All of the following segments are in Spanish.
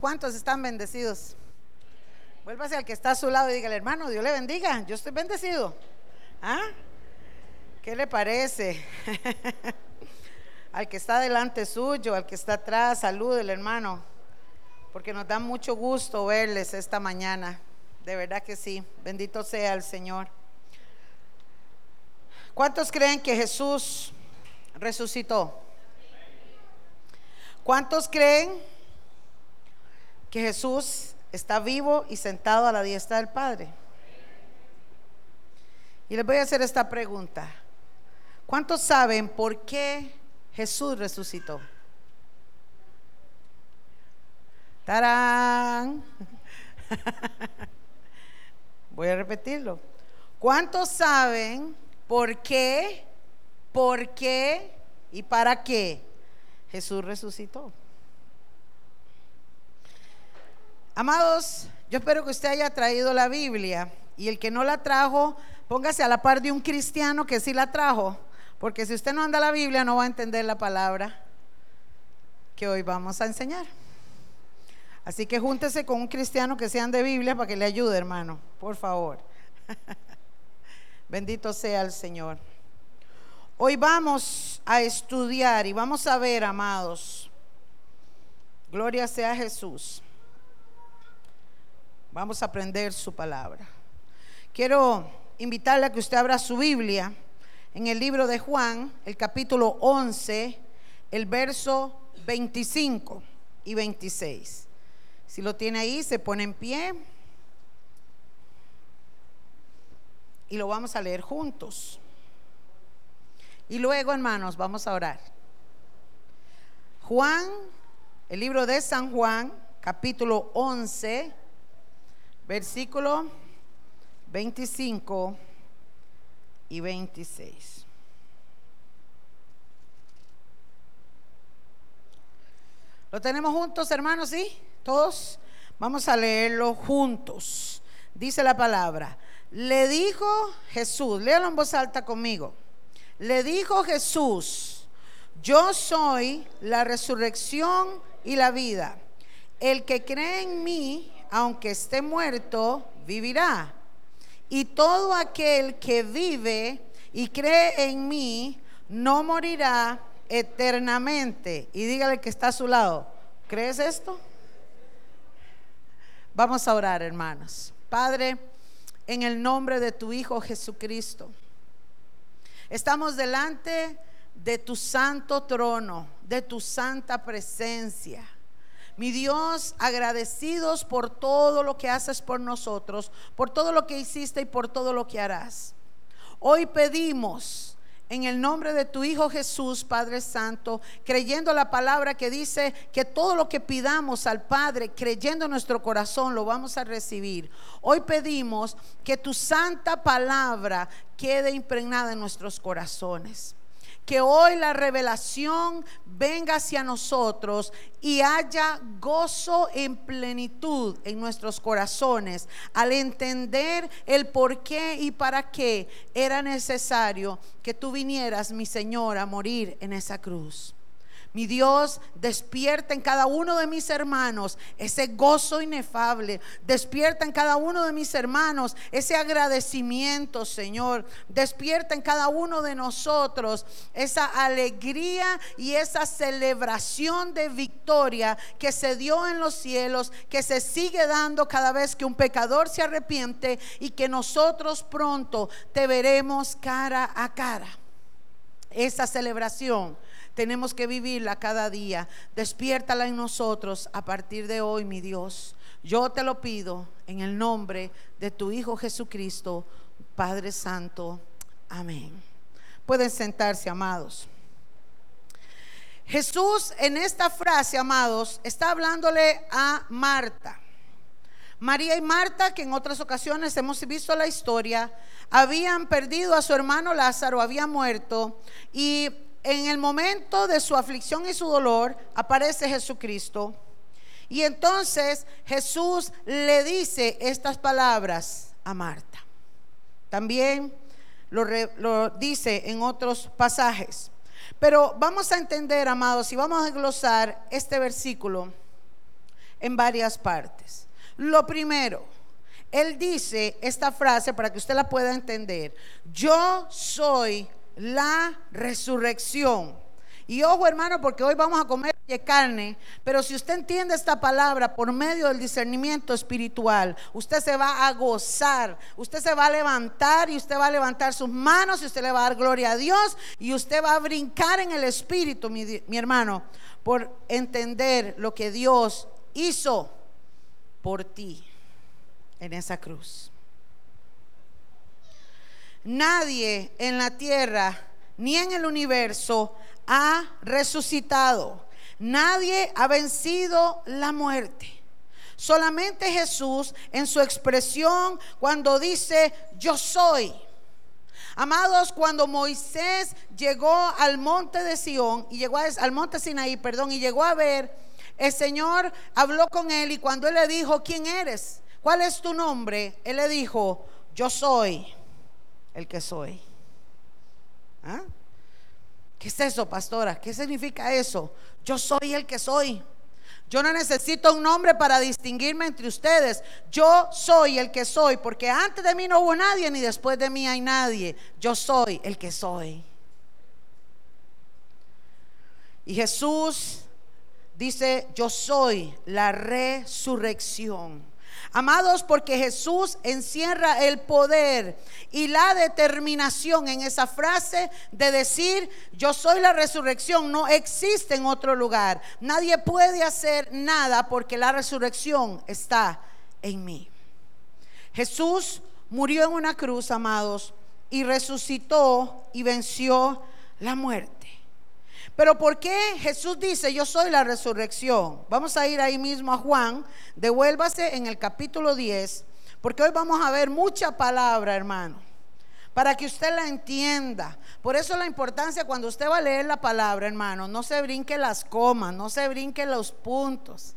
¿Cuántos están bendecidos? Vuélvase al que está a su lado y dígale, hermano, Dios le bendiga, yo estoy bendecido. ¿Ah? ¿Qué le parece? al que está delante suyo, al que está atrás, el hermano, porque nos da mucho gusto verles esta mañana. De verdad que sí, bendito sea el Señor. ¿Cuántos creen que Jesús resucitó? ¿Cuántos creen que Jesús está vivo y sentado a la diestra del Padre. Y les voy a hacer esta pregunta. ¿Cuántos saben por qué Jesús resucitó? ¡Tarán! Voy a repetirlo. ¿Cuántos saben por qué, por qué y para qué Jesús resucitó? Amados, yo espero que usted haya traído la Biblia y el que no la trajo, póngase a la par de un cristiano que sí la trajo, porque si usted no anda la Biblia no va a entender la palabra que hoy vamos a enseñar. Así que júntese con un cristiano que sean de Biblia para que le ayude, hermano, por favor. Bendito sea el Señor. Hoy vamos a estudiar y vamos a ver, amados, gloria sea Jesús Vamos a aprender su palabra. Quiero invitarle a que usted abra su Biblia en el libro de Juan, el capítulo 11, el verso 25 y 26. Si lo tiene ahí, se pone en pie y lo vamos a leer juntos. Y luego, hermanos, vamos a orar. Juan, el libro de San Juan, capítulo 11, versículo 25 y 26. ¿Lo tenemos juntos, hermanos? ¿Sí? ¿Todos? Vamos a leerlo juntos. Dice la palabra. Le dijo Jesús, léalo en voz alta conmigo. Le dijo Jesús, yo soy la resurrección y la vida. El que cree en mí, aunque esté muerto, vivirá. Y todo aquel que vive y cree en mí, no morirá eternamente. Y dígale que está a su lado, ¿crees esto? Vamos a orar, hermanos. Padre, en el nombre de tu Hijo Jesucristo, estamos delante de tu santo trono, de tu santa presencia. Mi Dios, agradecidos por todo lo que haces por nosotros, por todo lo que hiciste y por todo lo que harás. Hoy pedimos en el nombre de tu Hijo Jesús, Padre Santo, creyendo la palabra que dice que todo lo que pidamos al Padre, creyendo en nuestro corazón, lo vamos a recibir. Hoy pedimos que tu santa palabra quede impregnada en nuestros corazones que hoy la revelación venga hacia nosotros y haya gozo en plenitud en nuestros corazones al entender el por qué y para qué era necesario que tú vinieras, mi Señor, a morir en esa cruz. Mi Dios, despierta en cada uno de mis hermanos ese gozo inefable. Despierta en cada uno de mis hermanos ese agradecimiento, Señor. Despierta en cada uno de nosotros esa alegría y esa celebración de victoria que se dio en los cielos, que se sigue dando cada vez que un pecador se arrepiente y que nosotros pronto te veremos cara a cara. Esa celebración tenemos que vivirla cada día. Despiértala en nosotros a partir de hoy, mi Dios. Yo te lo pido en el nombre de tu Hijo Jesucristo, Padre Santo. Amén. Pueden sentarse, amados. Jesús en esta frase, amados, está hablándole a Marta. María y Marta, que en otras ocasiones hemos visto la historia, habían perdido a su hermano Lázaro, había muerto, y en el momento de su aflicción y su dolor aparece Jesucristo. Y entonces Jesús le dice estas palabras a Marta. También lo, dice en otros pasajes. Pero vamos a entender, amados, y vamos a glosar este versículo en varias partes. Lo primero, él dice esta frase para que usted la pueda entender. Yo soy la resurrección. Y ojo hermano, porque hoy vamos a comer carne, pero si usted entiende esta palabra por medio del discernimiento espiritual, usted se va a gozar, usted se va a levantar y usted va a levantar sus manos y usted le va a dar gloria a Dios y usted va a brincar en el espíritu, mi, mi hermano, por entender lo que Dios hizo por ti en esa cruz. Nadie en la tierra ni en el universo ha resucitado. Nadie ha vencido la muerte. Solamente Jesús en su expresión cuando dice, yo soy. Amados, cuando Moisés llegó al monte de Sión y llegó al monte Sinaí, perdón, y llegó a ver, el Señor habló con él y cuando él le dijo, ¿quién eres? ¿Cuál es tu nombre? Él le dijo, yo soy el que soy. ¿Ah? ¿Qué es eso, pastora? ¿Qué significa eso? Yo soy el que soy. Yo no necesito un nombre para distinguirme entre ustedes. Yo soy el que soy, porque antes de mí no hubo nadie, ni después de mí hay nadie. Yo soy el que soy. Y Jesús dice, yo soy la resurrección Amados, porque Jesús encierra el poder y la determinación en esa frase de decir, yo soy la resurrección, no existe en otro lugar. Nadie puede hacer nada porque la resurrección está en mí. Jesús murió en una cruz, amados, y resucitó y venció la muerte. Pero ¿por qué Jesús dice, yo soy la resurrección? Vamos a ir ahí mismo a Juan, devuélvase en el capítulo 10, porque hoy vamos a ver mucha palabra, hermano, para que usted la entienda. Por eso la importancia cuando usted va a leer la palabra, hermano, no se brinque las comas, no se brinque los puntos.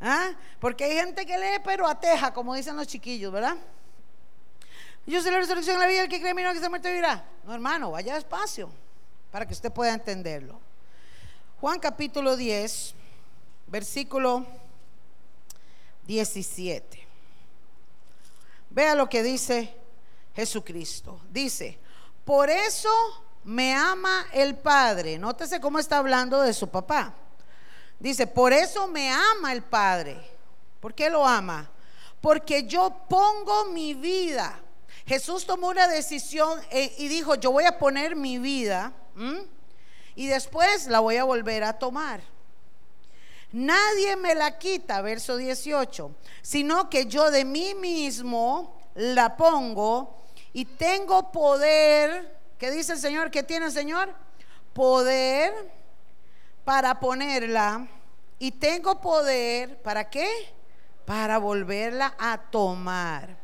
¿ah? Porque hay gente que lee pero ateja, como dicen los chiquillos, ¿verdad? Yo soy la resurrección de la vida, el que cree que se muerte vivirá. No, hermano, vaya despacio para que usted pueda entenderlo. Juan capítulo 10, versículo 17. Vea lo que dice Jesucristo. Dice, por eso me ama el Padre. Nótese cómo está hablando de su papá. Dice, por eso me ama el Padre. ¿Por qué lo ama? Porque yo pongo mi vida. Jesús tomó una decisión eh, y dijo, yo voy a poner mi vida y después la voy a volver a tomar. Nadie me la quita, verso 18, sino que yo de mí mismo la pongo y tengo poder. ¿Qué dice el Señor? ¿Qué tiene el Señor? Poder para ponerla y tengo poder, ¿para qué? Para volverla a tomar.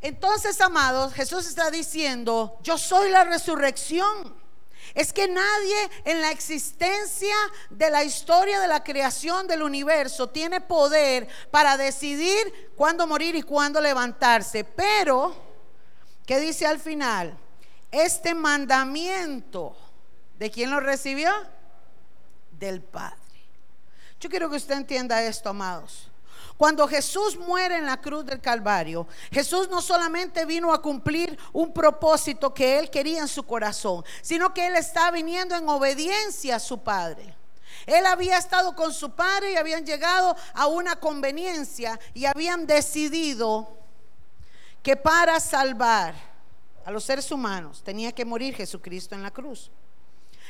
Entonces, amados, Jesús está diciendo, yo soy la resurrección. Es que nadie en la existencia de la historia de la creación del universo tiene poder para decidir cuándo morir y cuándo levantarse. Pero, ¿qué dice al final? Este mandamiento, ¿de quién lo recibió? Del Padre. Yo quiero que usted entienda esto, amados. Cuando Jesús muere en la cruz del Calvario, Jesús no solamente vino a cumplir un propósito que él quería en su corazón, sino que él está viniendo en obediencia a su Padre. Él había estado con su padre y habían llegado a una conveniencia y habían decidido que para salvar a los seres humanos tenía que morir Jesucristo en la cruz.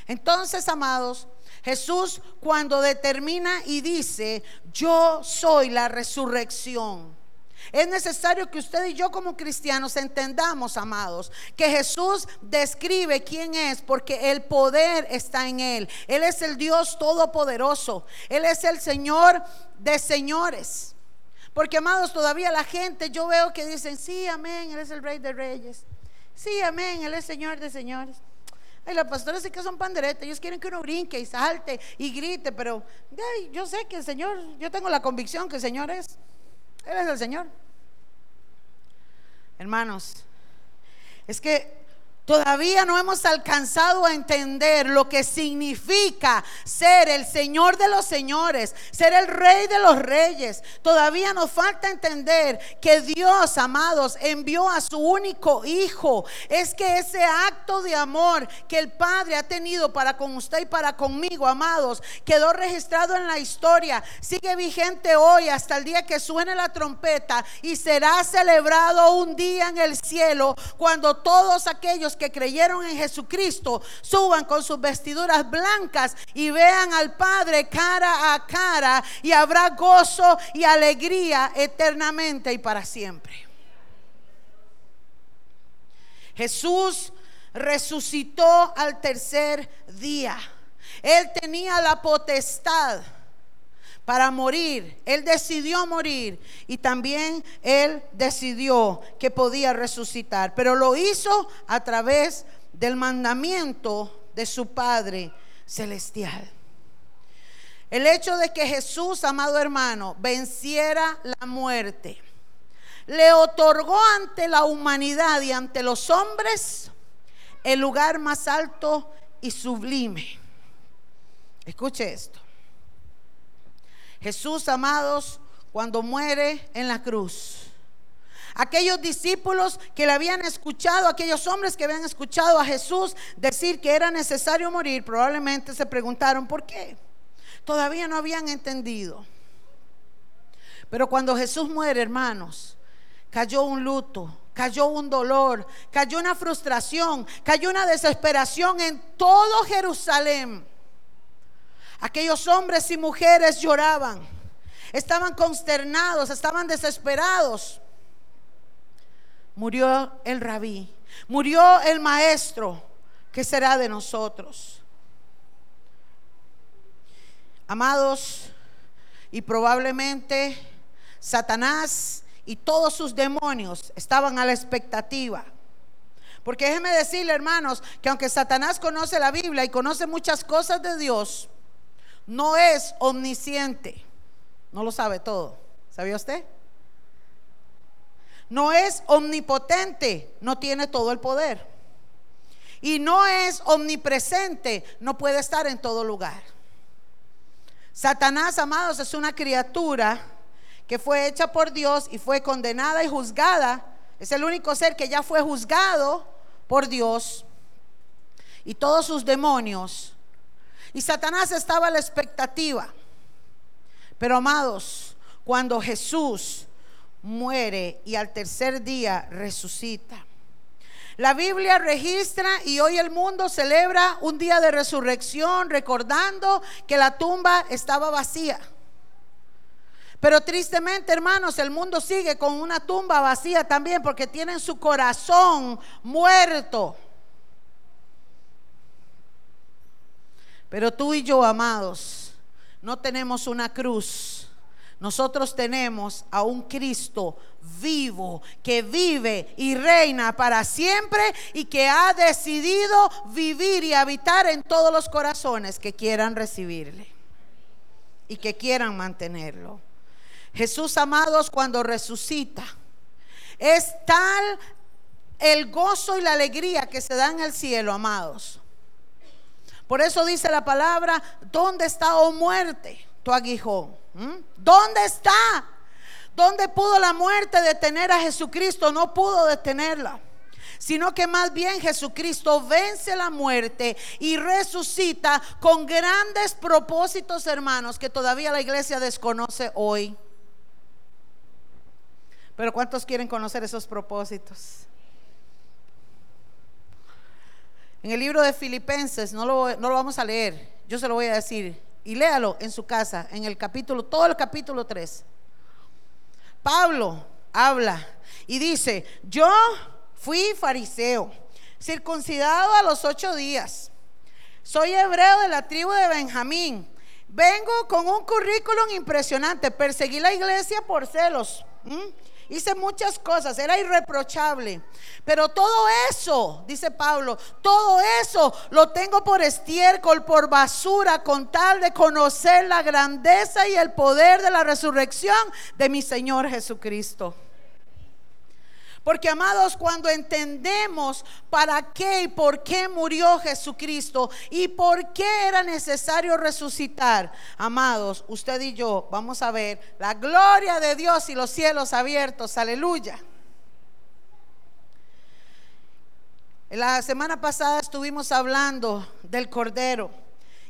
Entonces, amados, Jesús cuando determina y dice, yo soy la resurrección. Es necesario que usted y yo como cristianos entendamos, amados, que Jesús describe quién es porque el poder está en Él. Él es el Dios todopoderoso. Él es el Señor de señores. Porque, amados, todavía la gente, yo veo que dicen, sí, amén, Él es el Rey de Reyes. Sí, amén, Él es Señor de señores. Ay, los pastores sí que son panderetas, ellos quieren que uno brinque y salte y grite, pero yo sé que el Señor, yo tengo la convicción que el Señor es, Él es el Señor. Hermanos, es que Todavía no hemos alcanzado a entender lo que significa ser el Señor de los señores, ser el Rey de los reyes. Todavía nos falta entender que Dios, amados, envió a su único Hijo. Es que ese acto de amor que el Padre ha tenido para con usted y para conmigo, amados, quedó registrado en la historia. Sigue vigente hoy hasta el día que suene la trompeta y será celebrado un día en el cielo cuando todos aquellos que creyeron en Jesucristo suban con sus vestiduras blancas y vean al Padre cara a cara y habrá gozo y alegría eternamente y para siempre. Jesús resucitó al tercer día. Él tenía la potestad para morir. Él decidió morir y también él decidió que podía resucitar, pero lo hizo a través del mandamiento de su Padre celestial. El hecho de que Jesús, amado hermano, venciera la muerte, le otorgó ante la humanidad y ante los hombres el lugar más alto y sublime. Escuche esto. Jesús, amados, cuando muere en la cruz. Aquellos discípulos que le habían escuchado, aquellos hombres que habían escuchado a Jesús decir que era necesario morir, probablemente se preguntaron por qué. Todavía no habían entendido. Pero cuando Jesús muere, hermanos, cayó un luto, cayó un dolor, cayó una frustración, cayó una desesperación en todo Jerusalén. Aquellos hombres y mujeres lloraban, estaban consternados, estaban desesperados. Murió el rabí, murió el maestro, ¿qué será de nosotros? Amados, y probablemente Satanás y todos sus demonios estaban a la expectativa. Porque déjeme decirle, hermanos, que aunque Satanás conoce la Biblia y conoce muchas cosas de Dios, no es omnisciente. No lo sabe todo. ¿Sabía usted? No es omnipotente, no tiene todo el poder. Y no es omnipresente, no puede estar en todo lugar. Satanás, amados, es una criatura que fue hecha por Dios y fue condenada y juzgada. Es el único ser que ya fue juzgado por Dios. Y todos sus demonios y Satanás estaba a la expectativa. Pero amados, cuando Jesús muere y al tercer día resucita. La Biblia registra y hoy el mundo celebra un día de resurrección recordando que la tumba estaba vacía. Pero tristemente, hermanos, el mundo sigue con una tumba vacía también porque tienen su corazón muerto. Pero tú y yo, amados, no tenemos una cruz. Nosotros tenemos a un Cristo vivo que vive y reina para siempre y que ha decidido vivir y habitar en todos los corazones que quieran recibirle y que quieran mantenerlo. Jesús, amados, cuando resucita, es tal el gozo y la alegría que se da en el cielo, amados por eso dice la palabra, ¿dónde está, oh muerte, tu aguijón? ¿Mm? ¿Dónde está? ¿Dónde pudo la muerte detener a Jesucristo? No pudo detenerla sino que más bien Jesucristo vence la muerte y resucita con grandes propósitos, hermanos, que todavía la iglesia desconoce hoy. Pero ¿cuántos quieren conocer esos propósitos? En el libro de Filipenses, no lo, no lo vamos a leer, yo se lo voy a decir, y léalo en su casa, en el capítulo, todo el capítulo 3. Pablo habla y dice, yo fui fariseo, circuncidado a los ocho días, soy hebreo de la tribu de Benjamín, vengo con un currículum impresionante, perseguí la iglesia por celos hice muchas cosas, era irreprochable. Pero todo eso, dice Pablo, todo eso lo tengo por estiércol, por basura, con tal de conocer la grandeza y el poder de la resurrección de mi Señor Jesucristo. Porque amados, cuando entendemos para qué y por qué murió Jesucristo y por qué era necesario resucitar, amados, usted y yo vamos a ver la gloria de Dios y los cielos abiertos. Aleluya. La semana pasada estuvimos hablando del Cordero.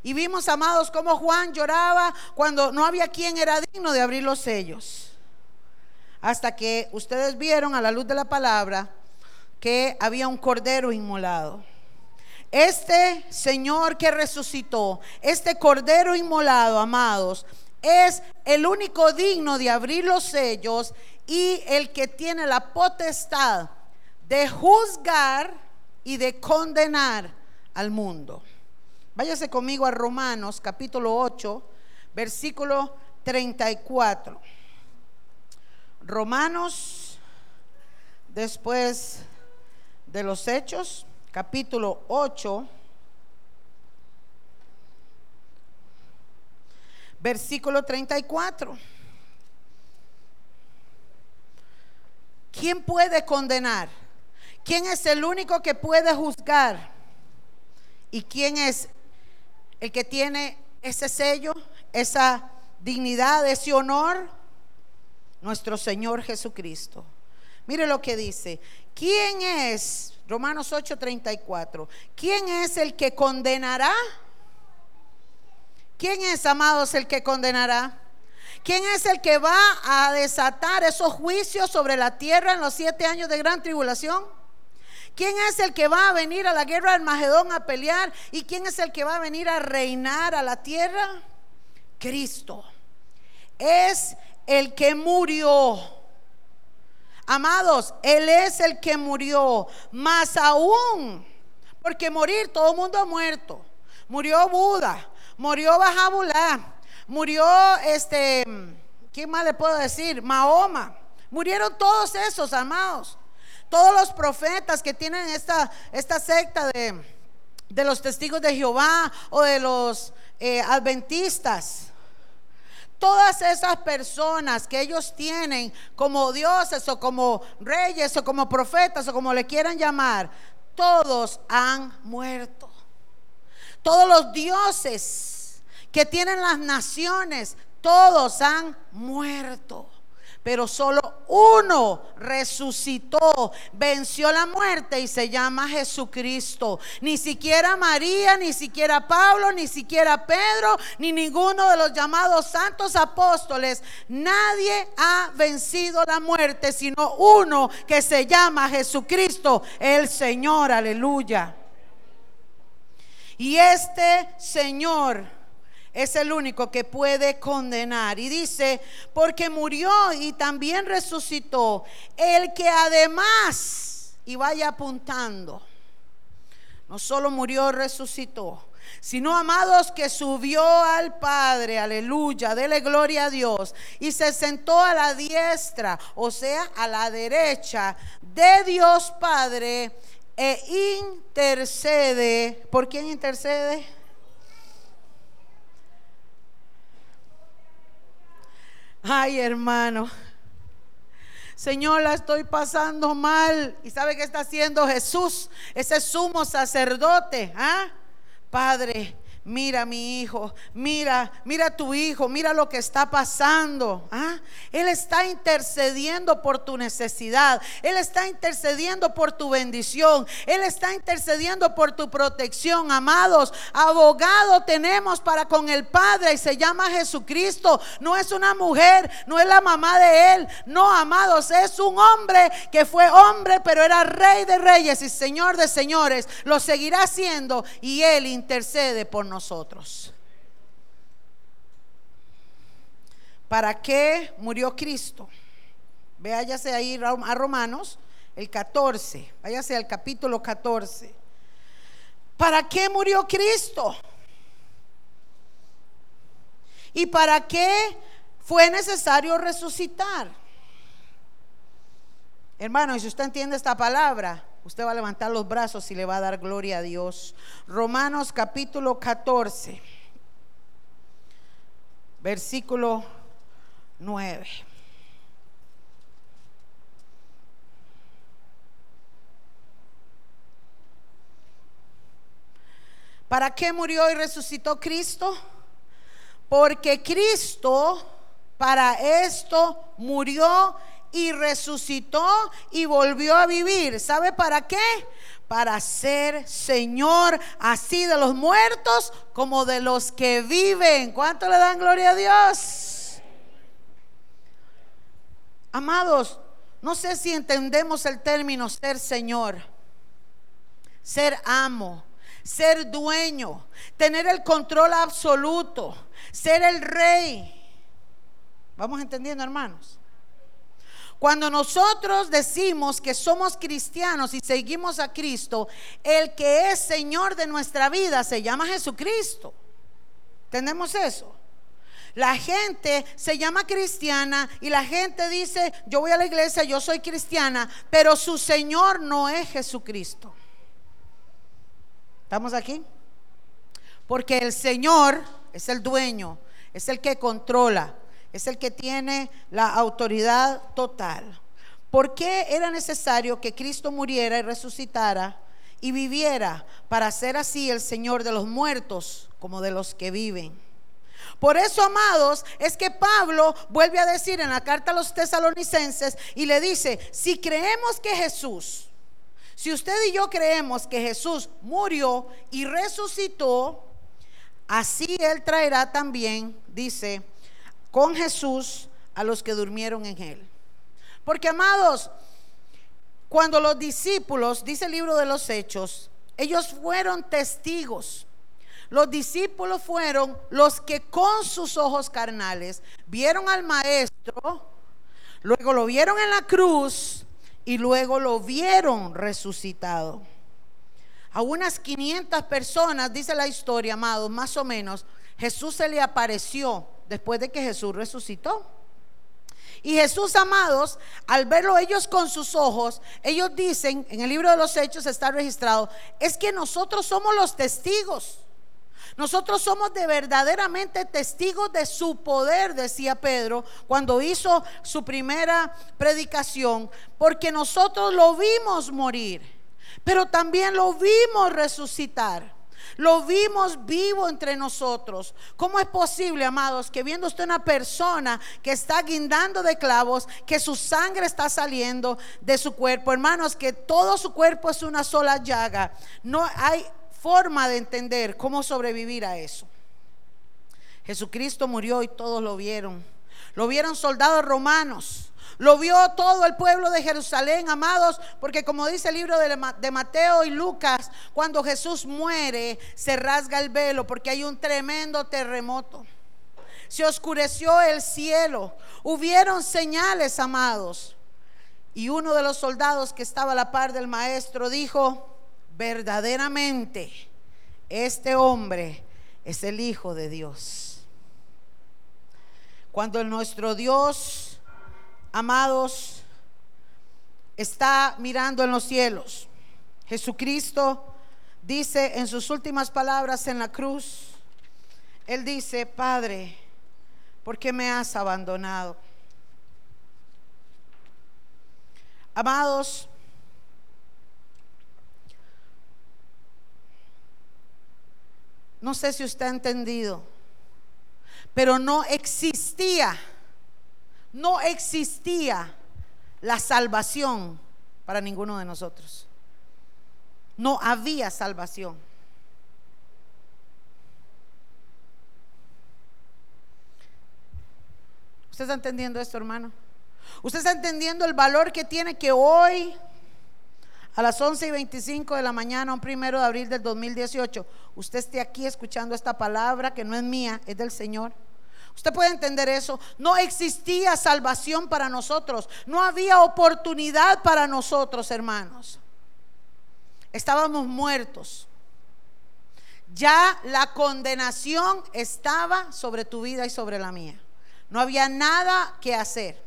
Y vimos, amados, cómo Juan lloraba cuando no había quien era digno de abrir los sellos. Hasta que ustedes vieron a la luz de la palabra que había un cordero inmolado. Este Señor que resucitó, este cordero inmolado, amados, es el único digno de abrir los sellos y el que tiene la potestad de juzgar y de condenar al mundo. Váyase conmigo a Romanos capítulo 8, versículo 34. Romanos, después de los Hechos, capítulo 8, versículo 34. ¿Quién puede condenar? ¿Quién es el único que puede juzgar? ¿Y quién es el que tiene ese sello, esa dignidad, ese honor, nuestro Señor Jesucristo. Mire lo que dice. ¿Quién es, Romanos 8:34, quién es el que condenará? ¿Quién es, amados, el que condenará? ¿Quién es el que va a desatar esos juicios sobre la tierra en los siete años de gran tribulación? ¿Quién es el que va a venir a la guerra del Magedón a pelear? ¿Y quién es el que va a venir a reinar a la tierra? Cristo. Es el que murió. Amados, Él es el que murió. Más aún, porque morir, todo el mundo ha muerto. Murió Buda, murió Bajabulá, murió este, ¿quién más le puedo decir? Mahoma. Murieron todos esos, amados. Todos los profetas que tienen esta, esta secta de, los testigos de Jehová o de los eh, adventistas. Todas esas personas que ellos tienen como dioses o como reyes o como profetas o como le quieran llamar, todos han muerto. Todos los dioses que tienen las naciones, todos han muerto pero solo uno resucitó, venció la muerte y se llama Jesucristo. Ni siquiera María, ni siquiera Pablo, ni siquiera Pedro, ni ninguno de los llamados santos apóstoles, nadie ha vencido la muerte, sino uno que se llama Jesucristo, el Señor, aleluya. Y este Señor es el único que puede condenar. Y dice, porque murió y también resucitó, el que además, y vaya apuntando, no solo murió, resucitó, sino amados que subió al Padre, aleluya, dele gloria a Dios, y se sentó a la diestra, o sea, a la derecha de Dios Padre, e intercede. ¿Por quién intercede? Ay, hermano. Señor, la estoy pasando mal. ¿Y sabe qué está haciendo Jesús? Ese sumo sacerdote. ¿ah? Padre, mira mi hijo, mira, mira tu hijo, mira lo que está pasando. ¿ah? Él está intercediendo por tu necesidad, Él está intercediendo por tu bendición, Él está intercediendo por tu protección. Amados, abogado tenemos para con el Padre y se llama Jesucristo. No es una mujer, no es la mamá de Él, no, amados, es un hombre que fue hombre, pero era rey de reyes y señor de señores. Lo seguirá siendo y Él intercede por nosotros ¿Para qué murió Cristo? Váyase ahí a Romanos, el 14, váyase al capítulo 14. ¿Para qué murió Cristo? ¿Y para qué fue necesario resucitar? Hermano, y si usted entiende esta palabra, Usted va a levantar los brazos y le va a dar gloria a Dios. Romanos capítulo 14, versículo 9. ¿Para qué murió y resucitó Cristo? Porque Cristo para esto murió y resucitó y volvió a vivir. ¿Sabe para qué? Para ser Señor así de los muertos como de los que viven. ¿Cuánto le dan gloria a Dios? Amados, no sé si entendemos el término ser Señor, ser amo, ser dueño, tener el control absoluto, ser el rey. ¿Vamos entendiendo, hermanos? Cuando nosotros decimos que somos cristianos y seguimos a Cristo, el que es Señor de nuestra vida se llama Jesucristo. ¿Entendemos eso? La gente se llama cristiana y la gente dice, yo voy a la iglesia, yo soy cristiana, pero su Señor no es Jesucristo. ¿Estamos aquí? Porque el Señor es el dueño, es el que controla, es el que tiene la autoridad total. ¿Por qué era necesario que Cristo muriera y resucitara y viviera para ser así el Señor de los muertos como de los que viven? Por eso, amados, es que Pablo vuelve a decir en la carta a los tesalonicenses y le dice, si creemos que Jesús, si usted y yo creemos que Jesús murió y resucitó, así Él traerá también, dice, con Jesús a los que durmieron en él. Porque amados, cuando los discípulos, dice el libro de los Hechos, ellos fueron testigos. Los discípulos fueron los que con sus ojos carnales vieron al maestro, luego lo vieron en la cruz y luego lo vieron resucitado. A unas 500 personas, dice la historia, amados, más o menos, Jesús se le apareció después de que Jesús resucitó. Y Jesús, amados, al verlo ellos con sus ojos, ellos dicen, en el libro de los Hechos está registrado, es que nosotros somos los testigos. Nosotros somos de verdaderamente testigos de su poder, decía Pedro, cuando hizo su primera predicación, porque nosotros lo vimos morir, pero también lo vimos resucitar. Lo vimos vivo entre nosotros. ¿Cómo es posible, amados, que viendo usted una persona que está guindando de clavos, que su sangre está saliendo de su cuerpo, hermanos, que todo su cuerpo es una sola llaga? No hay forma de entender cómo sobrevivir a eso. Jesucristo murió y todos lo vieron. Lo vieron soldados romanos. Lo vio todo el pueblo de Jerusalén, amados, porque como dice el libro de Mateo y Lucas, cuando Jesús muere, se rasga el velo porque hay un tremendo terremoto. Se oscureció el cielo. Hubieron señales, amados. Y uno de los soldados que estaba a la par del maestro dijo, verdaderamente, este hombre es el Hijo de Dios. Cuando nuestro Dios amados, está mirando en los cielos. Jesucristo dice en sus últimas palabras en la cruz, Él dice, Padre, ¿por qué me has abandonado? Amados, no sé si usted ha entendido, pero no existía no existía la salvación para ninguno de nosotros. No había salvación. ¿Usted está entendiendo esto, hermano? ¿Usted está entendiendo el valor que tiene que hoy, a las 11 y 25 de la mañana, un primero de abril del 2018, usted esté aquí escuchando esta palabra que no es mía, es del Señor? Usted puede entender eso. No existía salvación para nosotros. No había oportunidad para nosotros, hermanos. Estábamos muertos. Ya la condenación estaba sobre tu vida y sobre la mía. No había nada que hacer.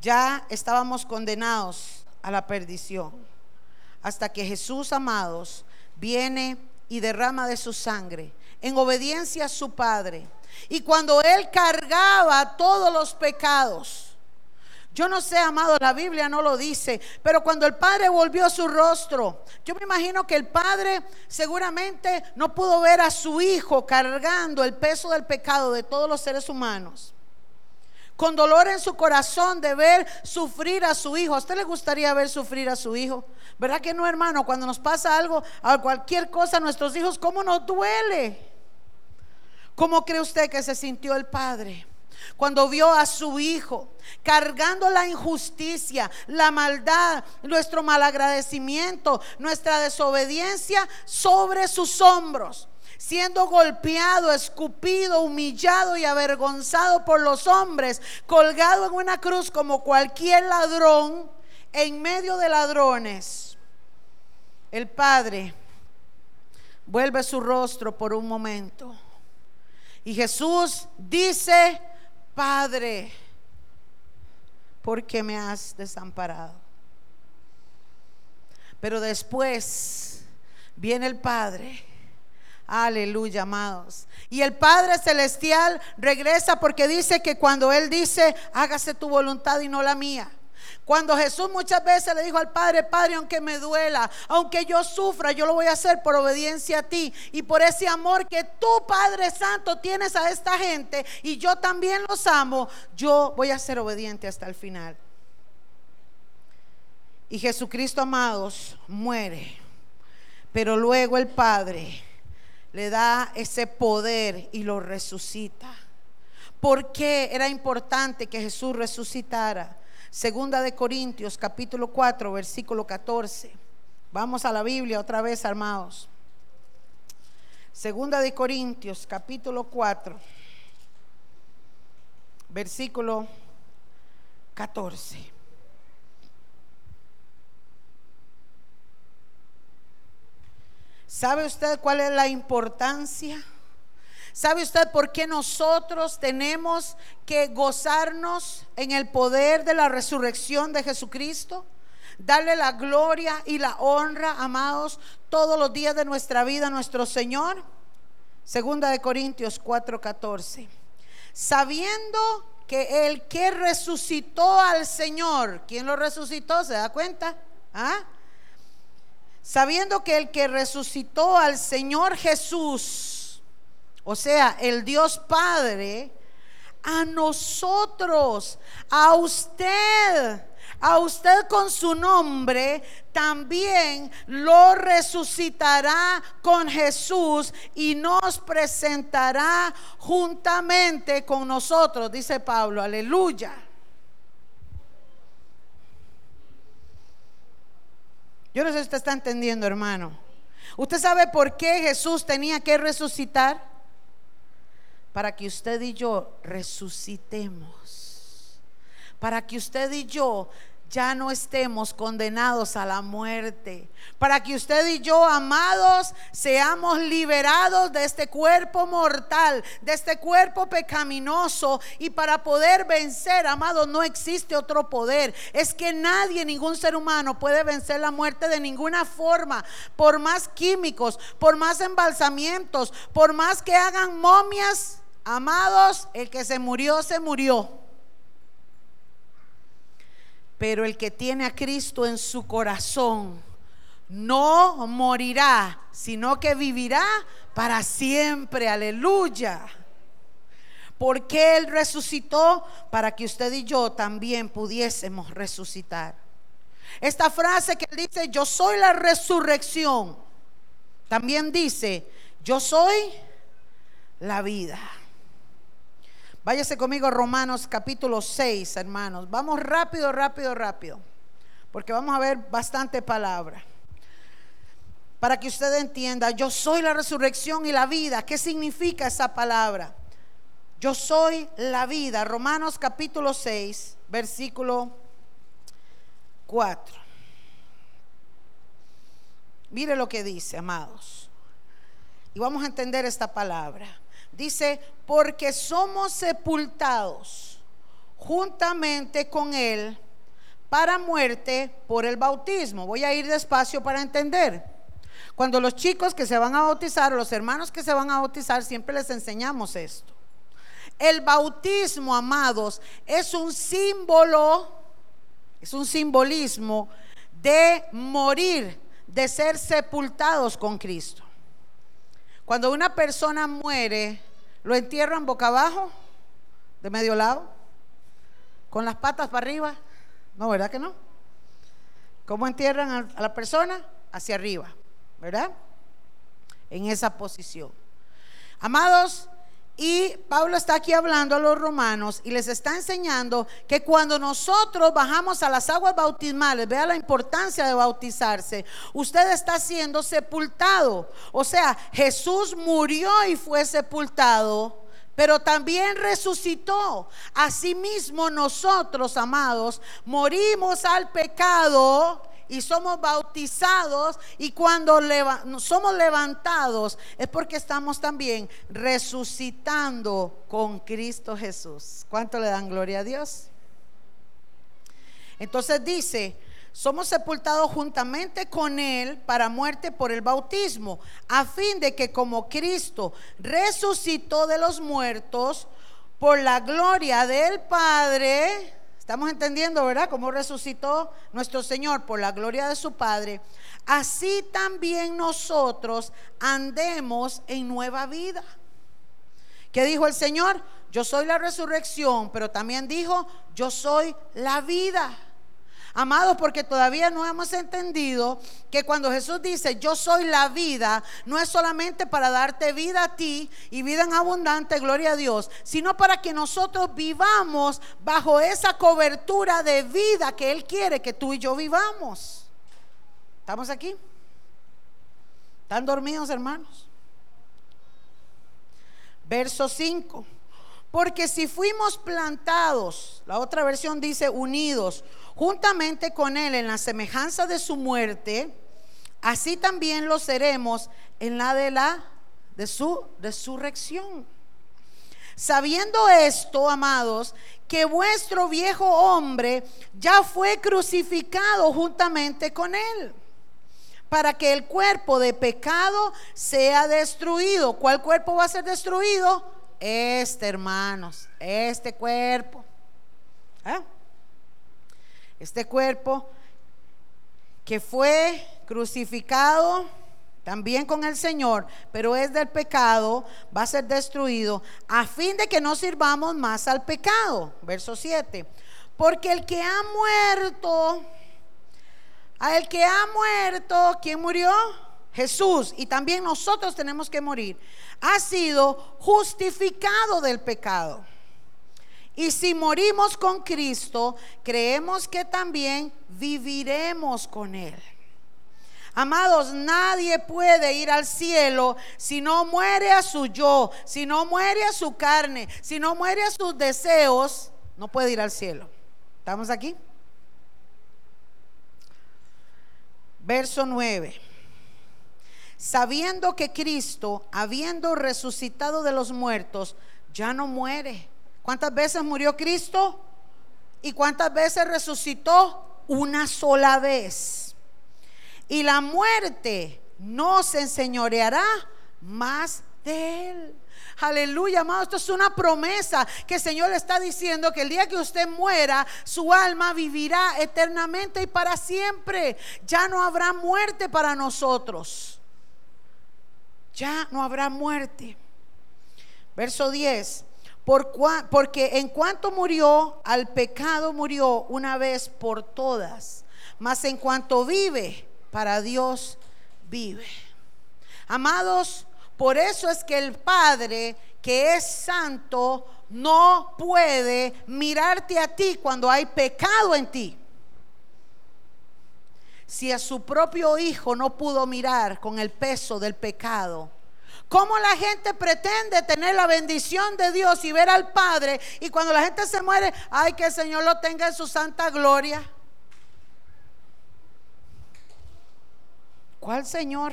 Ya estábamos condenados a la perdición. Hasta que Jesús, amados, viene y derrama de su sangre en obediencia a su Padre y cuando Él cargaba todos los pecados, Yo no sé, amado, la Biblia no lo dice, pero cuando el padre volvió su rostro, yo me imagino que el padre seguramente no pudo ver a su hijo cargando el peso del pecado de todos los seres humanos. Con dolor en su corazón de ver sufrir a su hijo. ¿A usted le gustaría ver sufrir a su hijo? ¿Verdad que no, hermano? Cuando nos pasa algo, a cualquier cosa a nuestros hijos, ¿cómo nos duele? ¿Cómo cree usted que se sintió el padre? Cuando vio a su hijo cargando la injusticia, la maldad, nuestro malagradecimiento, nuestra desobediencia sobre sus hombros, siendo golpeado, escupido, humillado y avergonzado por los hombres, colgado en una cruz como cualquier ladrón en medio de ladrones. El Padre vuelve su rostro por un momento. Y Jesús dice, Padre, ¿por qué me has desamparado? Pero después viene el Padre. Aleluya, amados. Y el Padre Celestial regresa porque dice que cuando Él dice, hágase tu voluntad y no la mía. Cuando Jesús muchas veces le dijo al Padre, Padre, aunque me duela, aunque yo sufra, yo lo voy a hacer por obediencia a ti y por ese amor que tú, Padre Santo, tienes a esta gente y yo también los amo, yo voy a ser obediente hasta el final. Y Jesucristo, amados, muere. Pero luego el Padre le da ese poder y lo resucita. ¿Por qué era importante que Jesús resucitara? Segunda de Corintios, capítulo 4, versículo 14. Vamos a la Biblia otra vez, armados. Segunda de Corintios, capítulo 4, versículo 14. ¿Sabe usted cuál es la importancia? ¿Sabe usted por qué nosotros tenemos que gozarnos en el poder de la resurrección de Jesucristo? Darle la gloria y la honra, amados, todos los días de nuestra vida a nuestro Señor. Segunda de Corintios 4:14. Sabiendo que el que resucitó al Señor, ¿quién lo resucitó? ¿Se da cuenta? ¿Ah? Sabiendo que el que resucitó al Señor Jesús, o sea, el Dios Padre, a nosotros, a usted, a usted con su nombre, también lo resucitará con Jesús y nos presentará juntamente con nosotros, dice Pablo, aleluya. Yo no sé si usted está entendiendo, hermano. ¿Usted sabe por qué Jesús tenía que resucitar? Para que usted y yo resucitemos, para que usted y yo ya no estemos condenados a la muerte. Para que usted y yo, amados, seamos liberados de este cuerpo mortal, de este cuerpo pecaminoso. Y para poder vencer, amados, no existe otro poder. Es que nadie, ningún ser humano puede vencer la muerte de ninguna forma. Por más químicos, por más embalsamientos, por más que hagan momias Amados, el que se murió, se murió. Pero el que tiene a Cristo en su corazón no morirá, sino que vivirá para siempre. Aleluya. Porque Él resucitó para que usted y yo también pudiésemos resucitar. Esta frase que dice, yo soy la resurrección, también dice, yo soy la vida. Váyase conmigo Romanos capítulo 6, hermanos. Vamos rápido, rápido, rápido. Porque vamos a ver bastante palabra. Para que usted entienda, yo soy la resurrección y la vida. ¿Qué significa esa palabra? Yo soy la vida. Romanos capítulo 6, versículo 4. Mire lo que dice, amados. Y vamos a entender esta palabra. Dice, porque somos sepultados juntamente con Él para muerte por el bautismo. Voy a ir despacio para entender. Cuando los chicos que se van a bautizar los hermanos que se van a bautizar, siempre les enseñamos esto. El bautismo, amados, es un símbolo Es un simbolismo de morir, de ser sepultados con Cristo. Cuando una persona muere, lo entierran boca abajo, de medio lado, con las patas para arriba. No, ¿verdad que no? ¿Cómo entierran a la persona? Hacia arriba, ¿verdad? En esa posición. Amados, y Pablo está aquí hablando a los romanos y les está enseñando que cuando nosotros bajamos a las aguas bautismales, vea la importancia de bautizarse, usted está siendo sepultado. O sea, Jesús murió y fue sepultado, pero también resucitó. Asimismo nosotros, amados, morimos al pecado y somos bautizados y cuando somos levantados es porque estamos también resucitando con Cristo Jesús. ¿Cuánto le dan gloria a Dios? Entonces dice, somos sepultados juntamente con Él para muerte por el bautismo, a fin de que como Cristo resucitó de los muertos por la gloria del Padre, Estamos entendiendo, ¿verdad? Cómo resucitó nuestro Señor por la gloria de su Padre. Así también nosotros andemos en nueva vida. ¿Qué dijo el Señor? Yo soy la resurrección, pero también dijo, yo soy la vida. Amados, porque todavía no hemos entendido que cuando Jesús dice, yo soy la vida, no es solamente para darte vida a ti y vida en abundante, gloria a Dios, sino para que nosotros vivamos bajo esa cobertura de vida que Él quiere que tú y yo vivamos. ¿Estamos aquí? ¿Están dormidos, hermanos? Verso 5. Porque si fuimos plantados, la otra versión dice unidos, juntamente con Él en la semejanza de su muerte, así también lo seremos en la de la de su resurrección. Sabiendo esto, amados, que vuestro viejo hombre ya fue crucificado juntamente con él, para que el cuerpo de pecado sea destruido. ¿Cuál cuerpo va a ser destruido? Este, hermanos, este cuerpo. ¿Eh? Este cuerpo que fue crucificado también con el Señor, pero es del pecado, va a ser destruido a fin de que no sirvamos más al pecado. Verso 7. Porque el que ha muerto, a el que ha muerto, ¿quién murió? Jesús. Y también nosotros tenemos que morir. Ha sido justificado del pecado. Y si morimos con Cristo, creemos que también viviremos con Él. Amados, nadie puede ir al cielo si no muere a su yo, si no muere a su carne, si no muere a sus deseos, no puede ir al cielo. ¿Estamos aquí? Verso 9. Sabiendo que Cristo, habiendo resucitado de los muertos, ya no muere ¿Cuántas veces murió Cristo? ¿Y cuántas veces resucitó? Una sola vez. Y la muerte no se enseñoreará más de él. Aleluya, amado. Esto es una promesa que el Señor le está diciendo que el día que usted muera, su alma vivirá eternamente y para siempre. Ya no habrá muerte para nosotros. Ya no habrá muerte. Verso 10 porque en cuanto murió, al pecado murió una vez por todas. Mas en cuanto vive, para Dios vive. Amados, por eso es que el Padre, que es santo, no puede mirarte a ti cuando hay pecado en ti. Si a su propio hijo no pudo mirar con el peso del pecado, ¿Cómo la gente pretende tener la bendición de Dios y ver al Padre? Y cuando la gente se muere, ay, que el Señor lo tenga en su santa gloria. ¿Cuál Señor?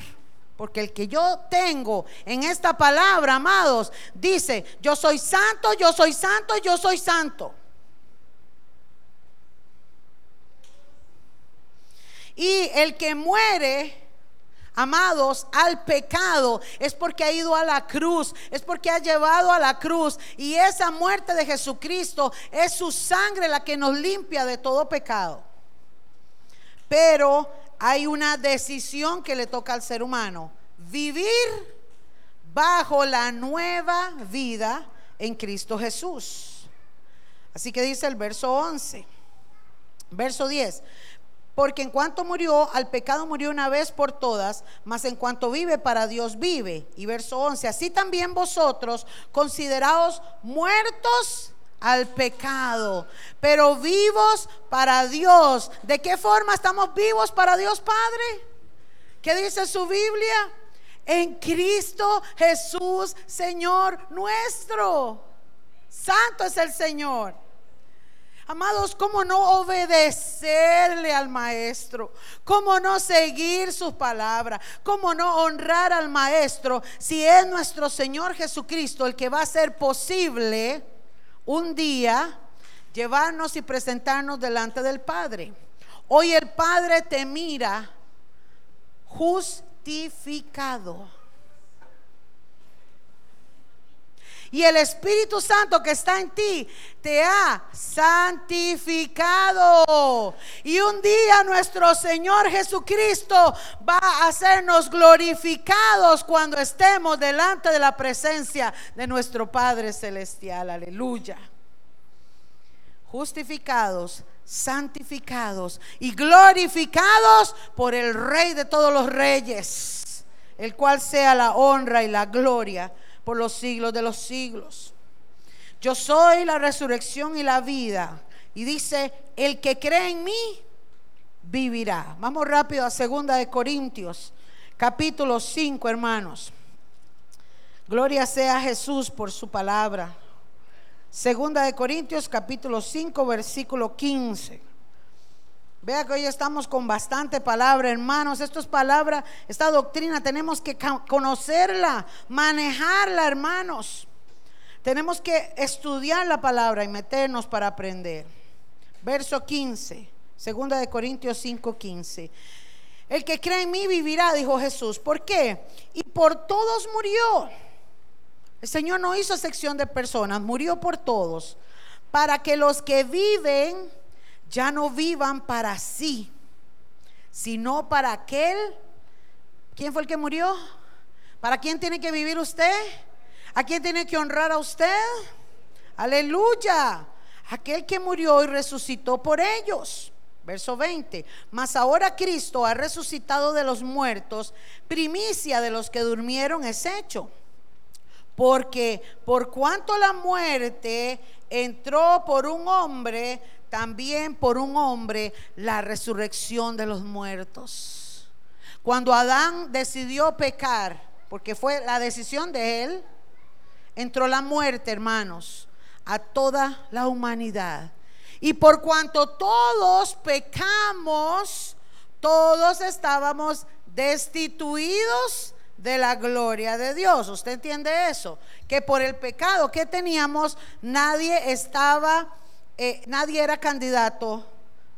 Porque el que yo tengo en esta palabra, amados, dice, yo soy santo, yo soy santo, yo soy santo. Y el que muere amados, al pecado, es porque ha ido a la cruz, es porque ha llevado a la cruz. Y esa muerte de Jesucristo es su sangre la que nos limpia de todo pecado. Pero hay una decisión que le toca al ser humano. Vivir bajo la nueva vida en Cristo Jesús. Así que dice el verso 11. Verso 10. Porque en cuanto murió, al pecado murió una vez por todas, mas en cuanto vive para Dios vive. Y verso 11, así también vosotros consideraos muertos al pecado, pero vivos para Dios. ¿De qué forma estamos vivos para Dios Padre? ¿Qué dice su Biblia? En Cristo Jesús, Señor nuestro. Santo es el Señor. Amados, ¿cómo no obedecerle al maestro? ¿Cómo no seguir sus palabras? ¿Cómo no honrar al maestro si es nuestro Señor Jesucristo el que va a hacer posible un día llevarnos y presentarnos delante del Padre? Hoy el Padre te mira justificado. Y el Espíritu Santo que está en ti te ha santificado. Y un día nuestro Señor Jesucristo va a hacernos glorificados cuando estemos delante de la presencia de nuestro Padre Celestial. Aleluya. Justificados santificados y glorificados por el Rey de todos los reyes, el cual sea la honra y la gloria por los siglos de los siglos. Yo soy la resurrección y la vida. Y dice, el que cree en mí, vivirá. Vamos rápido a segunda de Corintios, capítulo 5, hermanos. Gloria sea Jesús por su palabra. Segunda de Corintios, capítulo 5, versículo 15. Vea que hoy estamos con bastante palabra, hermanos. Esto es palabra, esta doctrina tenemos que conocerla, manejarla, hermanos. Tenemos que estudiar la palabra y meternos para aprender. Verso 15, segunda de Corintios 5, 15. El que cree en mí vivirá, dijo Jesús. ¿Por qué? Y por todos murió. El Señor no hizo sección de personas, murió por todos. Para que los que viven ya no vivan para sí, sino para aquel. ¿Quién fue el que murió? ¿Para quién tiene que vivir usted? ¿A quién tiene que honrar a usted? Aleluya. Aquel que murió y resucitó por ellos. Verso 20. Mas ahora Cristo ha resucitado de los muertos, primicia de los que durmieron es hecho. Porque por cuanto la muerte entró por un hombre, también por un hombre la resurrección de los muertos. Cuando Adán decidió pecar, porque fue la decisión de él, entró la muerte, hermanos, a toda la humanidad. Y por cuanto todos pecamos, todos estábamos destituidos de la gloria de Dios. ¿Usted entiende eso? Que por el pecado que teníamos, nadie estaba eh, nadie era candidato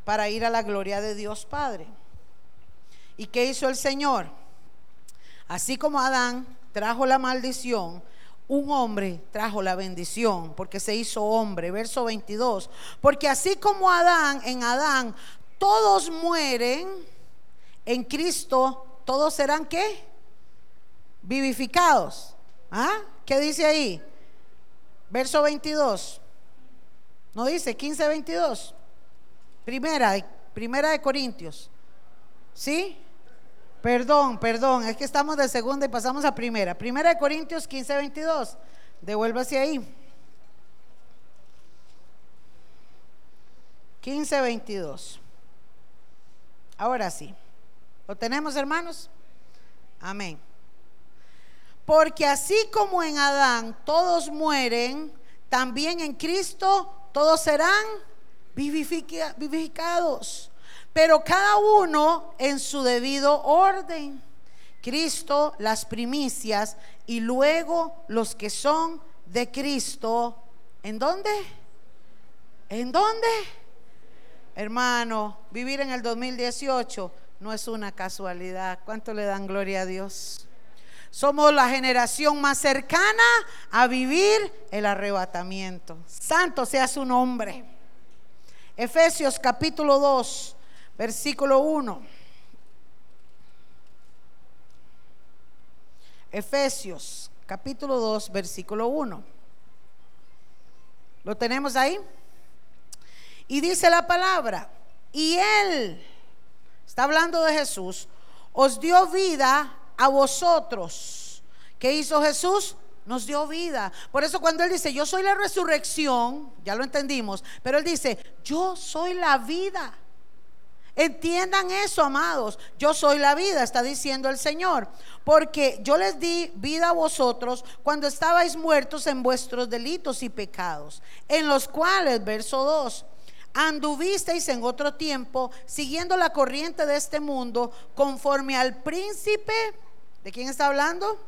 para ir a la gloria de Dios Padre. ¿Y qué hizo el Señor? Así como Adán trajo la maldición, un hombre trajo la bendición, porque se hizo hombre. Verso 22. Porque así como Adán, en Adán, todos mueren, en Cristo, todos serán qué? Vivificados. ¿Ah? ¿Qué dice ahí? Verso 22. No dice 15, 22. Primera, primera de Corintios. ¿Sí? Perdón, perdón, es que estamos de segunda y pasamos a primera. Primera de Corintios 15, 22. Devuélvase ahí. 15, 22. Ahora sí. ¿Lo tenemos, hermanos? Amén. Porque así como en Adán todos mueren, también en Cristo todos serán vivificados, pero cada uno en su debido orden. Cristo las primicias y luego los que son de Cristo. ¿En dónde? ¿En dónde? Hermano, vivir en el 2018 no es una casualidad. ¿Cuánto le dan gloria a Dios? Somos la generación más cercana a vivir el arrebatamiento. Santo sea su nombre. Efesios capítulo 2, versículo 1. Efesios capítulo 2, versículo 1. ¿Lo tenemos ahí? Y dice la palabra, y Él, está hablando de Jesús, os dio vida a vosotros. ¿Qué hizo Jesús? Nos dio vida. Por eso cuando Él dice, yo soy la resurrección, ya lo entendimos, pero Él dice, yo soy la vida. Entiendan eso, amados. Yo soy la vida, está diciendo el Señor. Porque yo les di vida a vosotros cuando estabais muertos en vuestros delitos y pecados, en los cuales, verso 2, anduvisteis en otro tiempo siguiendo la corriente de este mundo conforme al príncipe, ¿de quién está hablando?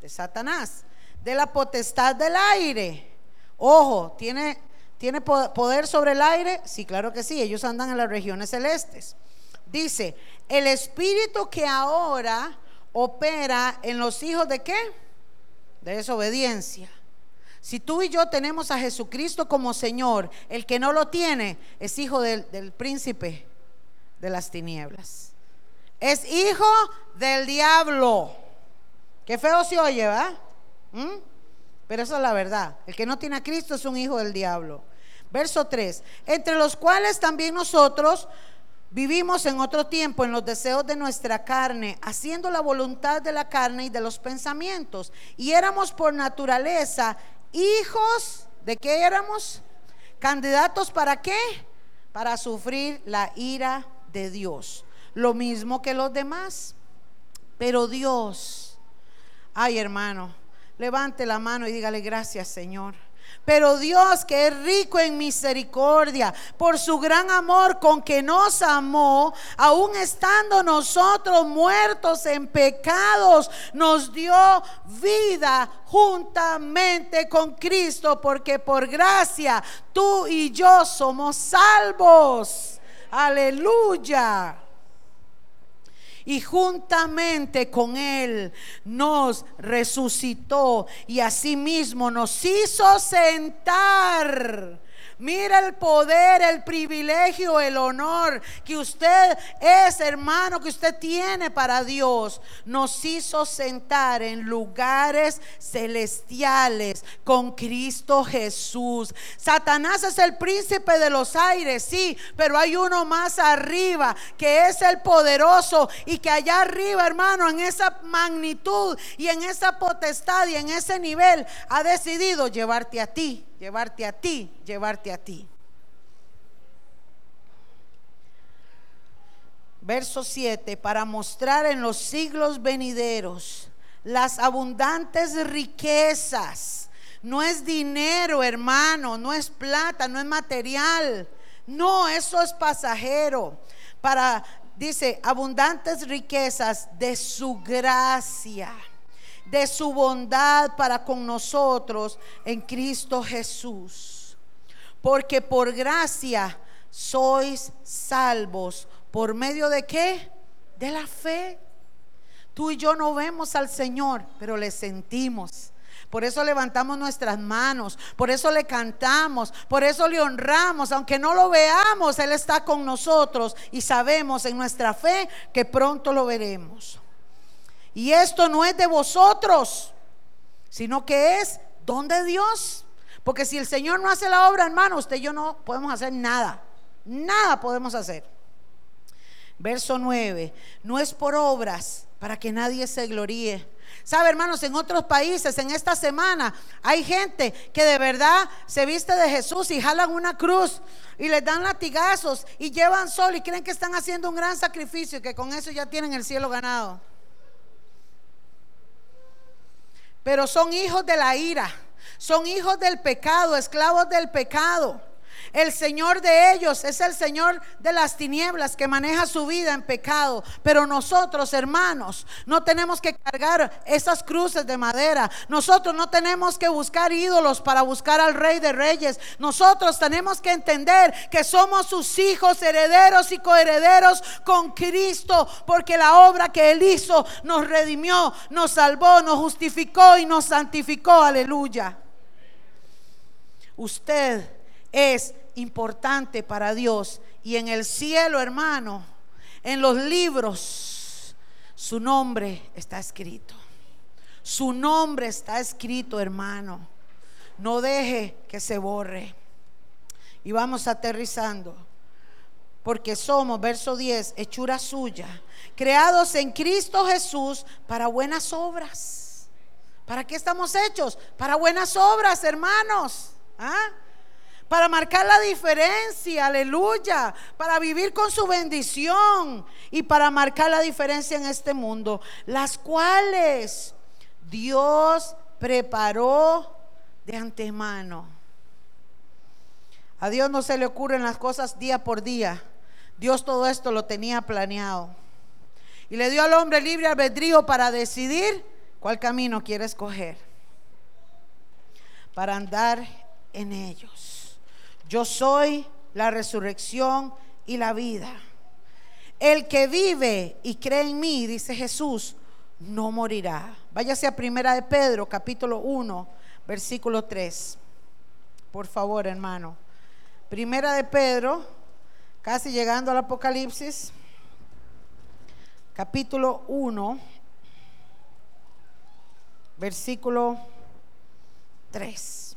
De Satanás, de la potestad del aire. Ojo, ¿tiene, ¿tiene poder sobre el aire? Sí, claro que sí, ellos andan en las regiones celestes. Dice, el espíritu que ahora opera en los hijos de qué? De desobediencia. Si tú y yo tenemos a Jesucristo como Señor, el que no lo tiene es hijo del, príncipe de las tinieblas. Es hijo del diablo. Qué feo se oye, ¿va? ¿Mm? Pero esa es la verdad. El que no tiene a Cristo es un hijo del diablo. Verso 3. Entre los cuales también nosotros Vivimos en otro tiempo en los deseos de nuestra carne, haciendo la voluntad de la carne y de los pensamientos. Y éramos por naturaleza hijos, ¿de qué éramos? Candidatos para qué? Para sufrir la ira de Dios. Lo mismo que los demás. Pero Dios, ay hermano, levante la mano y dígale gracias Señor pero Dios que es rico en misericordia, por su gran amor con que nos amó, aun estando nosotros muertos en pecados, nos dio vida juntamente con Cristo, porque por gracia tú y yo somos salvos. Aleluya y juntamente con Él nos resucitó y asimismo nos hizo sentar Mira el poder, el privilegio, el honor que usted es, hermano, que usted tiene para Dios. Nos hizo sentar en lugares celestiales con Cristo Jesús. Satanás es el príncipe de los aires, sí, pero hay uno más arriba que es el poderoso y que allá arriba, hermano, en esa magnitud y en esa potestad y en ese nivel ha decidido llevarte a ti llevarte a ti, llevarte a ti. Verso 7, para mostrar en los siglos venideros las abundantes riquezas. No es dinero, hermano, no es plata, no es material. No, eso es pasajero. Para, dice, abundantes riquezas de su gracia de su bondad para con nosotros en Cristo Jesús. Porque por gracia sois salvos. ¿Por medio de qué? De la fe. Tú y yo no vemos al Señor, pero le sentimos. Por eso levantamos nuestras manos, por eso le cantamos, por eso le honramos, aunque no lo veamos, Él está con nosotros y sabemos en nuestra fe que pronto lo veremos. Y esto no es de vosotros, sino que es don de Dios. Porque si el Señor no hace la obra, hermano, usted y yo no podemos hacer nada. Nada podemos hacer. Verso 9. No es por obras para que nadie se gloríe. Sabe, hermanos, en otros países, en esta semana, hay gente que de verdad se viste de Jesús y jalan una cruz y les dan latigazos y llevan sol y creen que están haciendo un gran sacrificio y que con eso ya tienen el cielo ganado. Pero son hijos de la ira, son hijos del pecado, esclavos del pecado. El Señor de ellos es el Señor de las tinieblas que maneja su vida en pecado. Pero nosotros, hermanos, no tenemos que cargar esas cruces de madera. Nosotros no tenemos que buscar ídolos para buscar al Rey de Reyes. Nosotros tenemos que entender que somos sus hijos, herederos y coherederos con Cristo. Porque la obra que Él hizo nos redimió, nos salvó, nos justificó y nos santificó. Aleluya. Usted es importante para Dios. Y en el cielo, hermano, en los libros, su nombre está escrito. Su nombre está escrito, hermano. No deje que se borre. Y vamos aterrizando. Porque somos, verso 10, hechura suya, creados en Cristo Jesús para buenas obras. ¿Para qué estamos hechos? Para buenas obras, hermanos. ¿Ah? Para marcar la diferencia, aleluya. Para vivir con su bendición y para marcar la diferencia en este mundo. Las cuales Dios preparó de antemano. A Dios no se le ocurren las cosas día por día. Dios todo esto lo tenía planeado. Y le dio al hombre libre albedrío para decidir cuál camino quiere escoger. Para andar en ellos. Yo soy la resurrección y la vida. El que vive y cree en mí, dice Jesús, no morirá. Váyase a Primera de Pedro, capítulo 1, versículo 3. Por favor, hermano. Primera de Pedro, casi llegando al Apocalipsis, capítulo 1, versículo 3.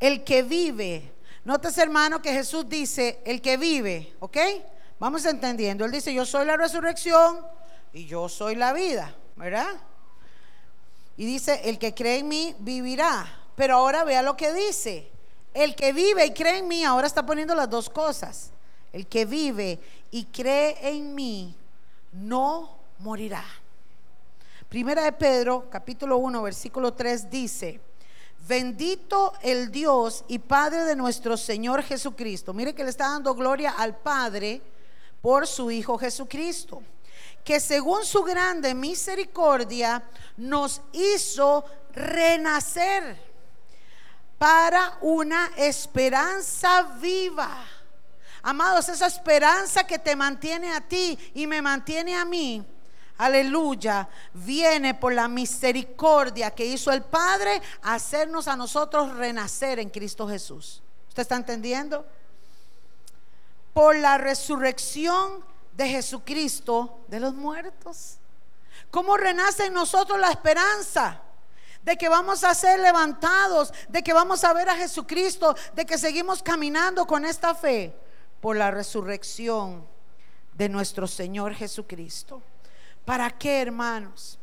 El que vive, notes hermano que Jesús dice, el que vive, ¿ok? Vamos entendiendo. Él dice, yo soy la resurrección y yo soy la vida, ¿verdad? Y dice, el que cree en mí vivirá. Pero ahora vea lo que dice. El que vive y cree en mí, ahora está poniendo las dos cosas. El que vive y cree en mí no morirá. Primera de Pedro, capítulo 1, versículo 3 dice, bendito el Dios y Padre de nuestro Señor Jesucristo. Mire que le está dando gloria al Padre por su Hijo Jesucristo que según su grande misericordia nos hizo renacer para una esperanza viva. Amados, esa esperanza que te mantiene a ti y me mantiene a mí, aleluya, viene por la misericordia que hizo el Padre hacernos a nosotros renacer en Cristo Jesús. ¿Usted está entendiendo? Por la resurrección de Jesucristo de los muertos. ¿Cómo renace en nosotros la esperanza? De que vamos a ser levantados, de que vamos a ver a Jesucristo, de que seguimos caminando con esta fe por la resurrección de nuestro Señor Jesucristo. ¿Para qué, hermanos?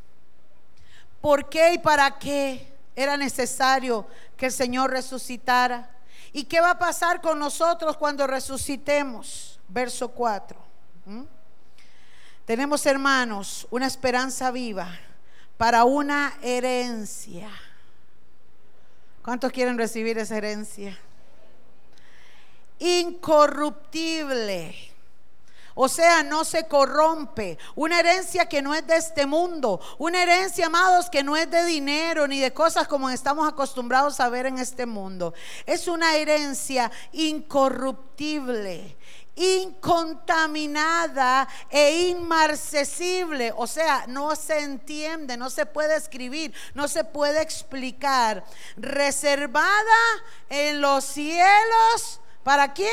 ¿Por qué y para qué era necesario que el Señor resucitara? ¿Y qué va a pasar con nosotros cuando resucitemos? Verso 4. ¿Mm? Tenemos, hermanos, una esperanza viva para una herencia. ¿Cuántos quieren recibir esa herencia? Incorruptible. O sea, no se corrompe. Una herencia que no es de este mundo. Una herencia, amados, que no es de dinero ni de cosas como estamos acostumbrados a ver en este mundo. Es una herencia incorruptible incontaminada e inmarcesible. O sea, no se entiende, no se puede escribir, no se puede explicar. Reservada en los cielos. ¿Para quién?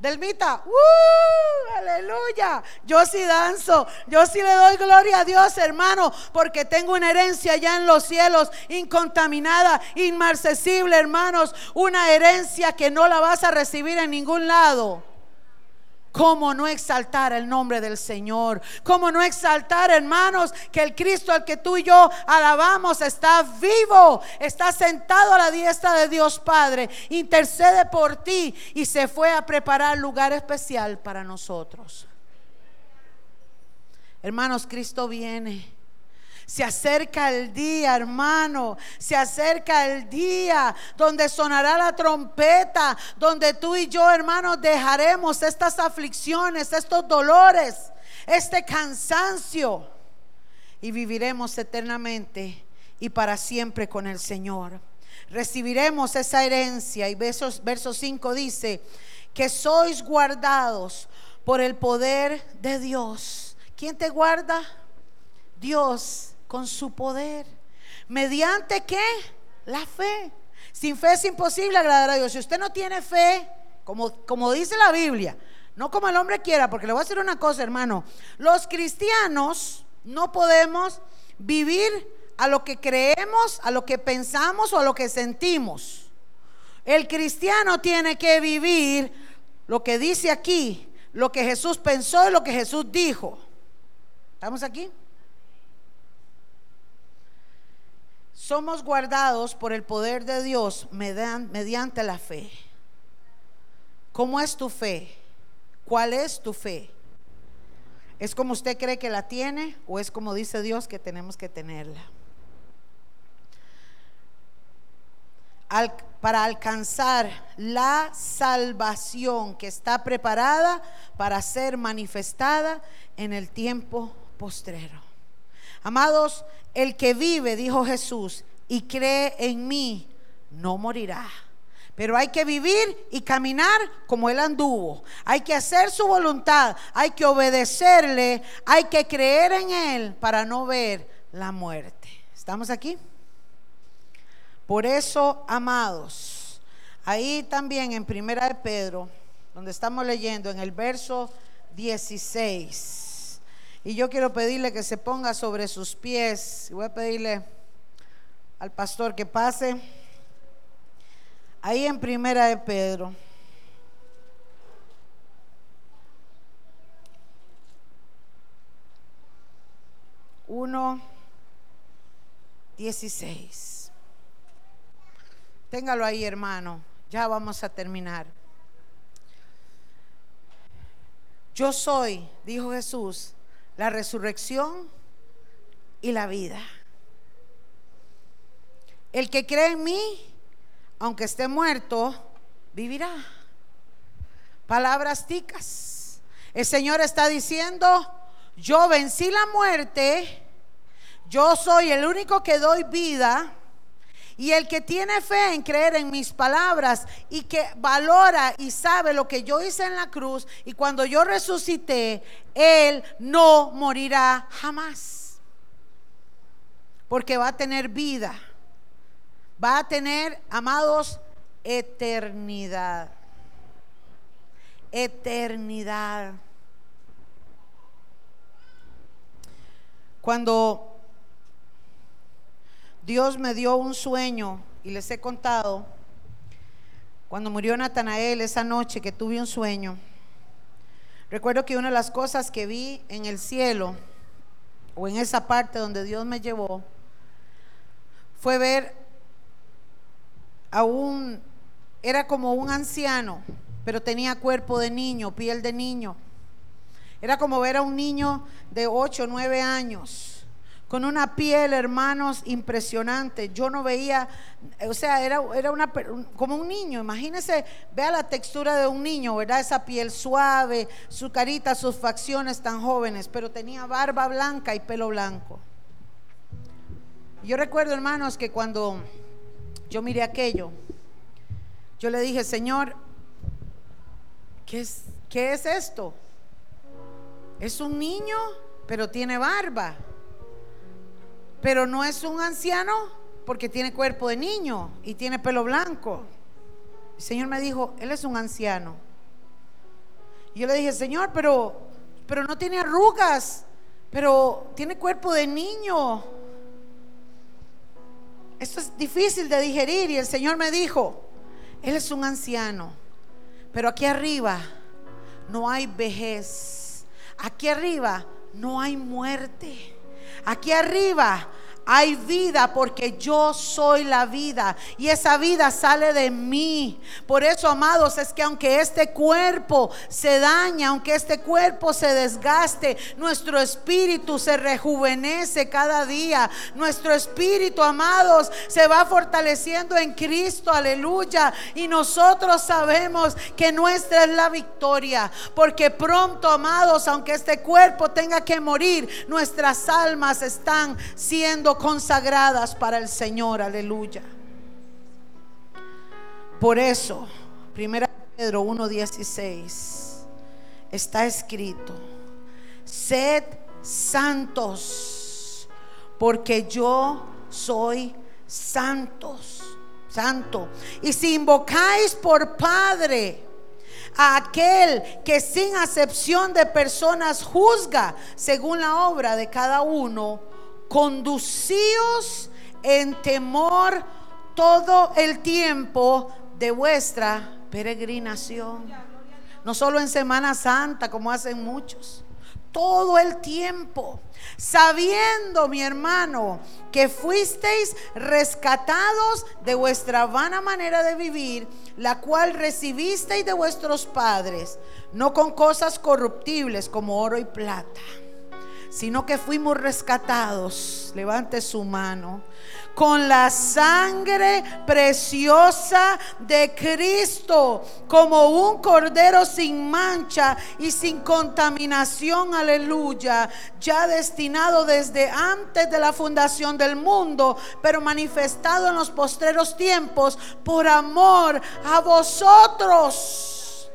Delmita, ¡uh! aleluya. Yo sí danzo, yo sí le doy gloria a Dios, hermano, porque tengo una herencia ya en los cielos, incontaminada, inmarcesible, hermanos, una herencia que no la vas a recibir en ningún lado. ¿Cómo no exaltar el nombre del Señor? ¿Cómo no exaltar, hermanos, que el Cristo al que tú y yo alabamos está vivo, está sentado a la diestra de Dios Padre, intercede por ti y se fue a preparar lugar especial para nosotros? Hermanos, Cristo viene. Se acerca el día, hermano. Se acerca el día donde sonará la trompeta, donde tú y yo, hermanos, dejaremos estas aflicciones, estos dolores, este cansancio y viviremos eternamente y para siempre con el Señor. Recibiremos esa herencia y versos, verso 5 dice que sois guardados por el poder de Dios. ¿Quién te guarda? Dios con su poder. ¿Mediante qué? la fe. Sin fe es imposible agradar a Dios. Si usted no tiene fe, como, como dice la Biblia, no como el hombre quiera, porque le voy a decir una cosa, hermano. Los cristianos no podemos vivir a lo que creemos, a lo que pensamos o a lo que sentimos. El cristiano tiene que vivir lo que dice aquí, lo que Jesús pensó y lo que Jesús dijo. ¿Estamos aquí? Somos guardados por el poder de Dios mediante la fe. ¿Cómo es tu fe? ¿Cuál es tu fe? ¿Es como usted cree que la tiene o es como dice Dios que tenemos que tenerla? para alcanzar la salvación que está preparada para ser manifestada en el tiempo postrero. Amados, el que vive, dijo Jesús, y cree en mí, no morirá. Pero hay que vivir y caminar como Él anduvo. Hay que hacer su voluntad. Hay que obedecerle. Hay que creer en Él para no ver la muerte. ¿Estamos aquí? Por eso, amados, ahí también en Primera de Pedro, donde estamos leyendo en el verso 16. Y yo quiero pedirle que se ponga sobre sus pies. Voy a pedirle al pastor que pase. Ahí en Primera de Pedro. Uno, dieciséis. Téngalo ahí, hermano. Ya vamos a terminar. Yo soy, dijo Jesús, la resurrección y la vida. El que cree en mí, aunque esté muerto, vivirá. Palabras ticas. El Señor está diciendo, yo vencí la muerte, yo soy el único que doy vida y el que tiene fe en creer en mis palabras y que valora y sabe lo que yo hice en la cruz y cuando yo resucité, él no morirá jamás. Porque va a tener vida. Va a tener, amados, eternidad. Eternidad. Cuando Dios me dio un sueño y les he contado, cuando murió Natanael esa noche que tuve un sueño, recuerdo que una de las cosas que vi en el cielo o en esa parte donde Dios me llevó fue ver a un, era como un anciano, pero tenía cuerpo de niño, piel de niño. Era como ver a un niño de 8 o 9 años con una piel, hermanos, impresionante. Yo no veía, o sea, era, era una, como un niño. Imagínese, vea la textura de un niño, ¿verdad? Esa piel suave, su carita, sus facciones tan jóvenes, pero tenía barba blanca y pelo blanco. Yo recuerdo, hermanos, que cuando yo miré aquello, yo le dije, Señor, ¿qué es, qué es esto? Es un niño, pero tiene barba. Pero no es un anciano porque tiene cuerpo de niño y tiene pelo blanco. El Señor me dijo, Él es un anciano. Y yo le dije, Señor, pero, pero no tiene arrugas, pero tiene cuerpo de niño. Esto es difícil de digerir. Y el Señor me dijo, Él es un anciano, pero aquí arriba no hay vejez. Aquí arriba no hay muerte. Aquí arriba hay vida porque yo soy la vida y esa vida sale de mí. Por eso, amados, es que aunque este cuerpo se daña, aunque este cuerpo se desgaste, nuestro espíritu se rejuvenece cada día. Nuestro espíritu, amados, se va fortaleciendo en Cristo, aleluya. Y nosotros sabemos que nuestra es la victoria, porque pronto, amados, aunque este cuerpo tenga que morir, nuestras almas están siendo consagradas para el Señor, aleluya. Por eso, primera Pedro 1:16 está escrito, sed santos, porque yo soy santos, santo. Y si invocáis por Padre a aquel que sin acepción de personas juzga según la obra de cada uno, conducíos en temor todo el tiempo de vuestra peregrinación. No solo en Semana Santa, como hacen muchos todo el tiempo, sabiendo, mi hermano, que fuisteis rescatados de vuestra vana manera de vivir, la cual recibisteis de vuestros padres, no con cosas corruptibles como oro y plata, sino que fuimos rescatados, levante su mano, con la sangre preciosa de Cristo, como un cordero sin mancha y sin contaminación, aleluya, ya destinado desde antes de la fundación del mundo, pero manifestado en los postreros tiempos por amor a vosotros,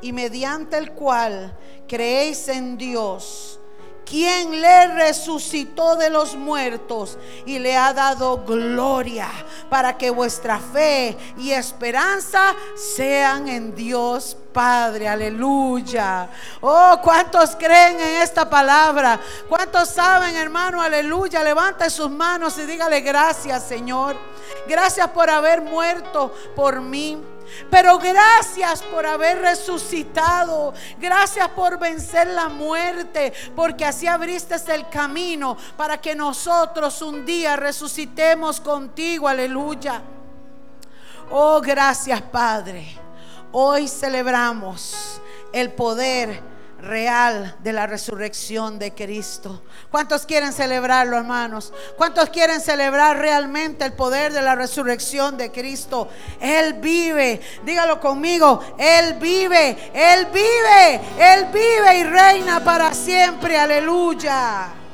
y mediante el cual creéis en Dios quien le resucitó de los muertos y le ha dado gloria para que vuestra fe y esperanza sean en Dios Padre, aleluya. Oh, ¿cuántos creen en esta palabra? ¿Cuántos saben, hermano? Aleluya. Levante sus manos y dígale gracias, Señor. Gracias por haber muerto por mí. Pero gracias por haber resucitado. Gracias por vencer la muerte. Porque así abriste el camino para que nosotros un día resucitemos contigo. Aleluya. Oh, gracias Padre. Hoy celebramos el poder real de la resurrección de Cristo. ¿Cuántos quieren celebrarlo, hermanos? ¿Cuántos quieren celebrar realmente el poder de la resurrección de Cristo? Él vive, dígalo conmigo, Él vive, Él vive, Él vive y reina para siempre, aleluya.